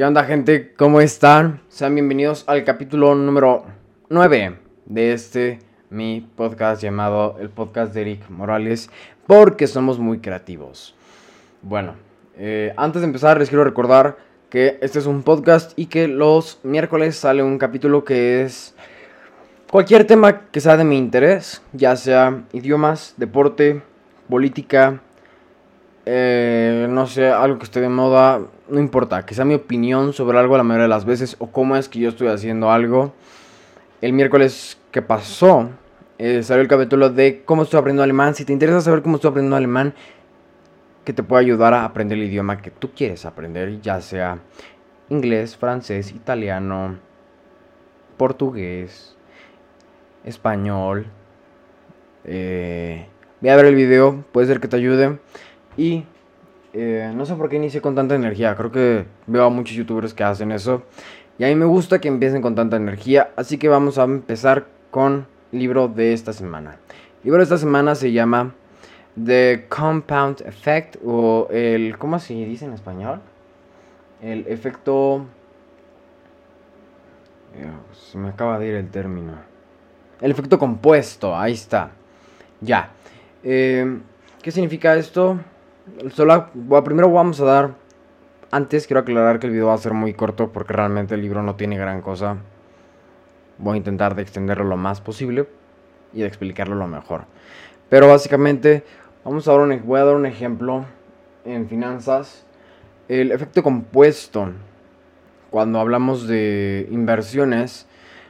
¿Qué onda gente? ¿Cómo están? Sean bienvenidos al capítulo número 9 de este mi podcast llamado el podcast de Eric Morales porque somos muy creativos. Bueno, eh, antes de empezar les quiero recordar que este es un podcast y que los miércoles sale un capítulo que es cualquier tema que sea de mi interés, ya sea idiomas, deporte, política, eh, no sé, algo que esté de moda, no importa, que sea mi opinión sobre algo la mayoría de las veces o cómo es que yo estoy haciendo algo. El miércoles que pasó eh, salió el capítulo de cómo estoy aprendiendo alemán. Si te interesa saber cómo estoy aprendiendo alemán, que te puede ayudar a aprender el idioma que tú quieres aprender, ya sea inglés, francés, italiano, portugués, español. Eh, ve a ver el video, puede ser que te ayude. Y eh, no sé por qué inicié con tanta energía. Creo que veo a muchos youtubers que hacen eso. Y a mí me gusta que empiecen con tanta energía. Así que vamos a empezar con el libro de esta semana. El libro de esta semana se llama The Compound Effect o el... ¿Cómo se dice en español? El efecto... Se me acaba de ir el término. El efecto compuesto, ahí está. Ya. Eh, ¿Qué significa esto? Solo, primero vamos a dar... Antes quiero aclarar que el video va a ser muy corto porque realmente el libro no tiene gran cosa. Voy a intentar de extenderlo lo más posible y de explicarlo lo mejor. Pero básicamente vamos a dar un, voy a dar un ejemplo en finanzas. El efecto compuesto, cuando hablamos de inversiones,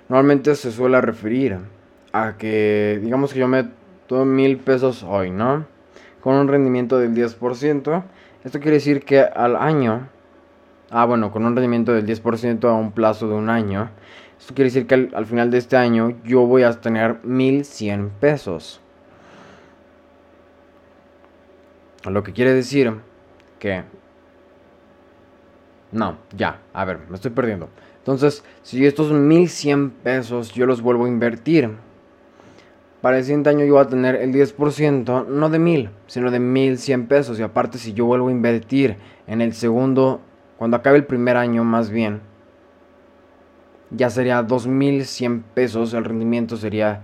normalmente se suele referir a que, digamos que yo meto mil pesos hoy, ¿no? Con un rendimiento del 10%. Esto quiere decir que al año, ah bueno, con un rendimiento del 10% a un plazo de un año, esto quiere decir que al, final de este año yo voy a tener 1100 pesos. Lo que quiere decir que... No, ya, a ver, me estoy perdiendo. Entonces, si estos 1100 pesos yo los vuelvo a invertir para el siguiente año yo voy a tener el 10%, no de 1000, sino de 1100 pesos. Y aparte, si yo vuelvo a invertir en el segundo, cuando acabe el primer año más bien, ya sería 2100 pesos. El rendimiento sería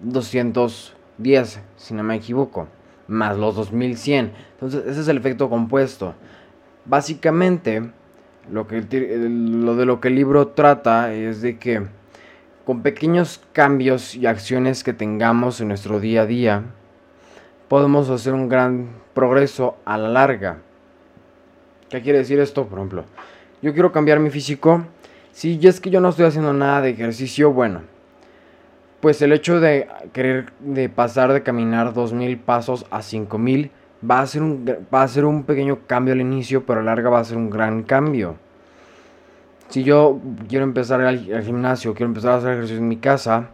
210, si no me equivoco, más los 2100. Entonces, ese es el efecto compuesto. Básicamente, lo, que, lo de lo que el libro trata es de que con pequeños cambios y acciones que tengamos en nuestro día a día, podemos hacer un gran progreso a la larga. ¿Qué quiere decir esto? Por ejemplo, yo quiero cambiar mi físico. Si es que yo no estoy haciendo nada de ejercicio, bueno, pues el hecho de querer de pasar de caminar 2000 pasos a 5000 va a ser un va a ser un pequeño cambio al inicio, pero a la larga va a ser un gran cambio si yo quiero empezar al, gimnasio, quiero empezar a hacer ejercicio en mi casa,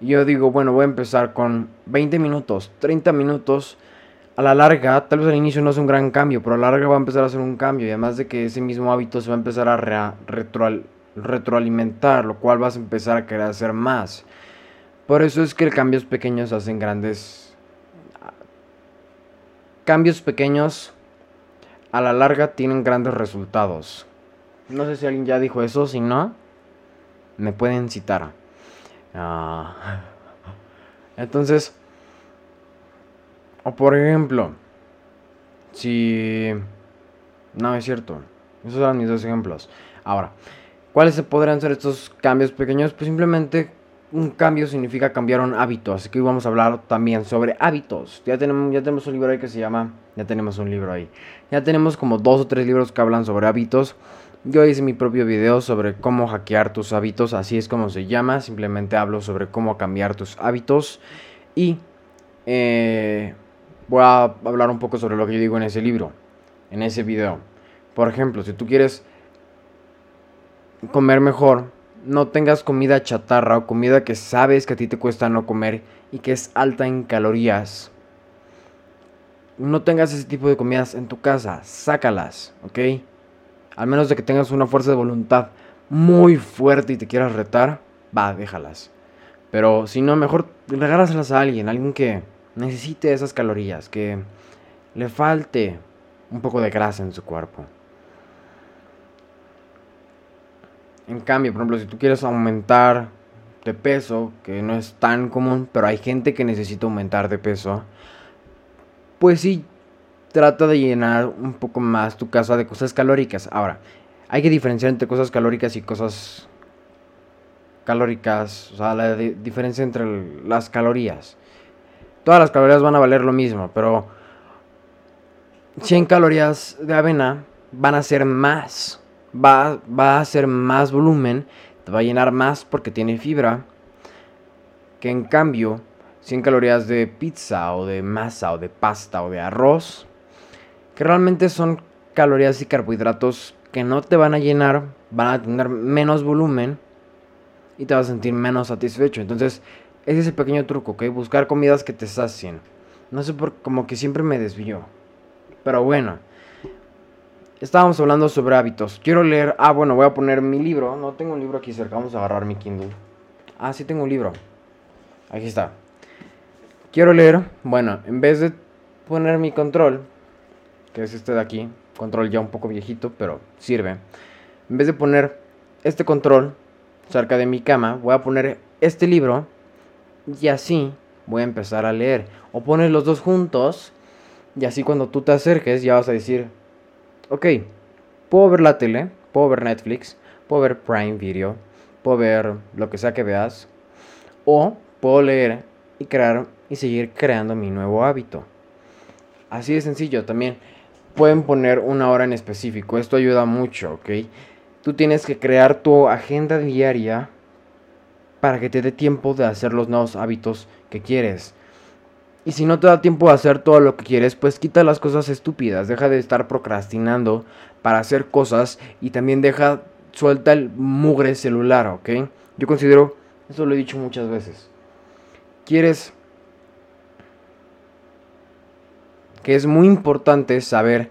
y yo digo, bueno, voy a empezar con 20 minutos, 30 minutos, a la larga, tal vez al inicio no es un gran cambio, pero a la larga va a empezar a hacer un cambio, y además de que ese mismo hábito se va a empezar a retroalimentar, lo cual vas a empezar a querer hacer más. Por eso es que cambios pequeños hacen grandes... Cambios pequeños a la larga tienen grandes resultados. No sé si alguien ya dijo eso, si no, me pueden citar. Ah. Entonces, o por ejemplo, si... No, es cierto. Esos eran mis dos ejemplos. Ahora, ¿cuáles podrían ser estos cambios pequeños? Pues simplemente un cambio significa cambiar un hábito. Así que hoy vamos a hablar también sobre hábitos. Ya tenemos, ya tenemos un libro ahí que se llama... Ya tenemos un libro ahí. Ya tenemos como dos o tres libros que hablan sobre hábitos. Yo hice mi propio video sobre cómo hackear tus hábitos, así es como se llama, simplemente hablo sobre cómo cambiar tus hábitos y eh, voy a hablar un poco sobre lo que yo digo en ese libro, en ese video. Por ejemplo, si tú quieres comer mejor, no tengas comida chatarra o comida que sabes que a ti te cuesta no comer y que es alta en calorías. No tengas ese tipo de comidas en tu casa, sácalas, ¿ok? Al menos de que tengas una fuerza de voluntad muy fuerte y te quieras retar, va, déjalas. Pero si no, mejor regálaselas a alguien, alguien que necesite esas calorías, que le falte un poco de grasa en su cuerpo. En cambio, por ejemplo, si tú quieres aumentar de peso, que no es tan común, pero hay gente que necesita aumentar de peso, pues sí, trata de llenar un poco más tu casa de cosas calóricas. Ahora, hay que diferenciar entre cosas calóricas y cosas calóricas, o sea, la diferencia entre las calorías. Todas las calorías van a valer lo mismo, pero 100 calorías de avena van a ser más. Va, va a ser más volumen, te va a llenar más porque tiene fibra. Que en cambio, 100 calorías de pizza o de masa o de pasta o de arroz, que realmente son calorías y carbohidratos que no te van a llenar, van a tener menos volumen y te vas a sentir menos satisfecho. Entonces, ese es el pequeño truco, ¿ok? Buscar comidas que te sacien. No sé por como que siempre me desvío. Pero bueno. Estábamos hablando sobre hábitos. Quiero leer. Ah, bueno, voy a poner mi libro. No tengo un libro aquí cerca. Vamos a agarrar mi Kindle. Ah, sí tengo un libro. Aquí está. Quiero leer. Bueno, en vez de poner mi control, que es este de aquí, control ya un poco viejito, pero sirve. En vez de poner este control cerca de mi cama, voy a poner este libro y así voy a empezar a leer. O pones los dos juntos y así cuando tú te acerques ya vas a decir, ok, puedo ver la tele, puedo ver Netflix, puedo ver Prime Video, puedo ver lo que sea que veas. O puedo leer y crear y seguir creando mi nuevo hábito. Así de sencillo también. Pueden poner una hora en específico. Esto ayuda mucho, ¿ok? Tú tienes que crear tu agenda diaria para que te dé tiempo de hacer los nuevos hábitos que quieres. Y si no te da tiempo de hacer todo lo que quieres, pues quita las cosas estúpidas, deja de estar procrastinando para hacer cosas y también deja suelta el mugre celular, ¿ok? Yo considero, eso lo he dicho muchas veces, quieres que es muy importante saber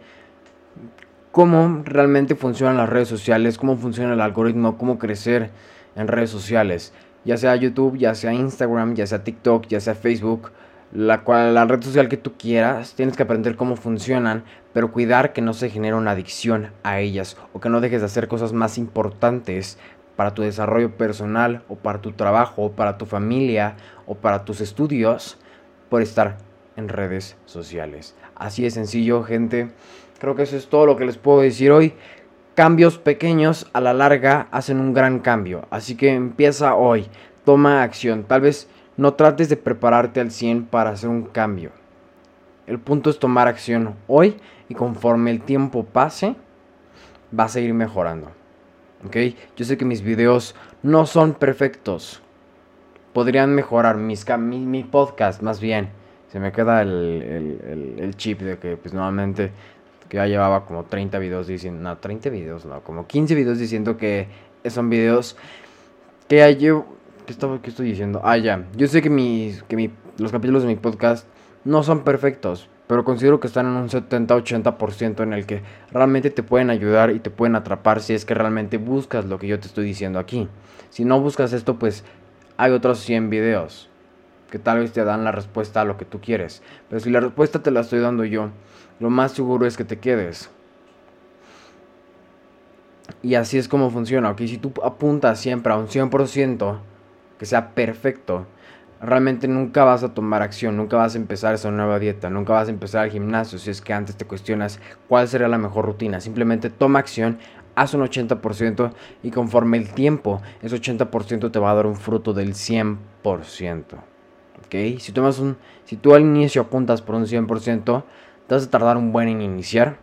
cómo realmente funcionan las redes sociales, cómo funciona el algoritmo, cómo crecer en redes sociales ya sea YouTube, ya sea Instagram, ya sea TikTok, ya sea Facebook, la, cual, la red social que tú quieras, tienes que aprender cómo funcionan, pero cuidar que no se genere una adicción a ellas o que no dejes de hacer cosas más importantes para tu desarrollo personal o para tu trabajo o para tu familia o para tus estudios por estar en redes sociales. Así de sencillo, gente. Creo que eso es todo lo que les puedo decir hoy cambios pequeños a la larga hacen un gran cambio. Así que empieza hoy, toma acción. Tal vez no trates de prepararte al 100 para hacer un cambio. El punto es tomar acción hoy y conforme el tiempo pase, vas a ir mejorando. ¿Ok? Yo sé que mis videos no son perfectos. Podrían mejorar mis, mi, podcast más bien. Se me queda el, el chip de que pues nuevamente que ya llevaba como 30 videos diciendo, no, 30 videos, no, como 15 videos diciendo que son videos que ya llevo, ¿qué, estaba, ¿qué estoy diciendo? Ah, ya, yo sé que, mis, que mi, los capítulos de mi podcast no son perfectos, pero considero que están en un 70-80% en el que realmente te pueden ayudar y te pueden atrapar si es que realmente buscas lo que yo te estoy diciendo aquí. Si no buscas esto, pues hay otros 100 videos que tal vez te dan la respuesta a lo que tú quieres. Pero si la respuesta te la estoy dando yo, lo más seguro es que te quedes. Y así es como funciona, ¿ok? Si tú apuntas siempre a un 100%, que sea perfecto, realmente nunca vas a tomar acción, nunca vas a empezar esa nueva dieta, nunca vas a empezar el gimnasio si es que antes te cuestionas cuál sería la mejor rutina. Simplemente toma acción, haz un 80% y conforme el tiempo, ese 80% te va a dar un fruto del 100%. ¿Ok? Si, tomas un, si tú al inicio apuntas por un 100%, te vas a tardar un buen en iniciar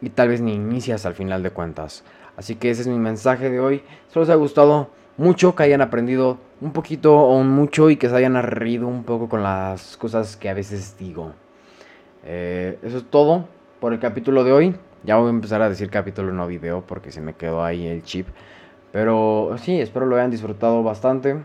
y tal vez ni inicias al final de cuentas. Así que ese es mi mensaje de hoy. Espero les haya gustado mucho, que hayan aprendido un poquito o mucho y que se hayan reído un poco con las cosas que a veces digo. Eh, eso es todo por el capítulo de hoy. Ya voy a empezar a decir capítulo no video porque se me quedó ahí el chip. Pero sí, espero lo hayan disfrutado bastante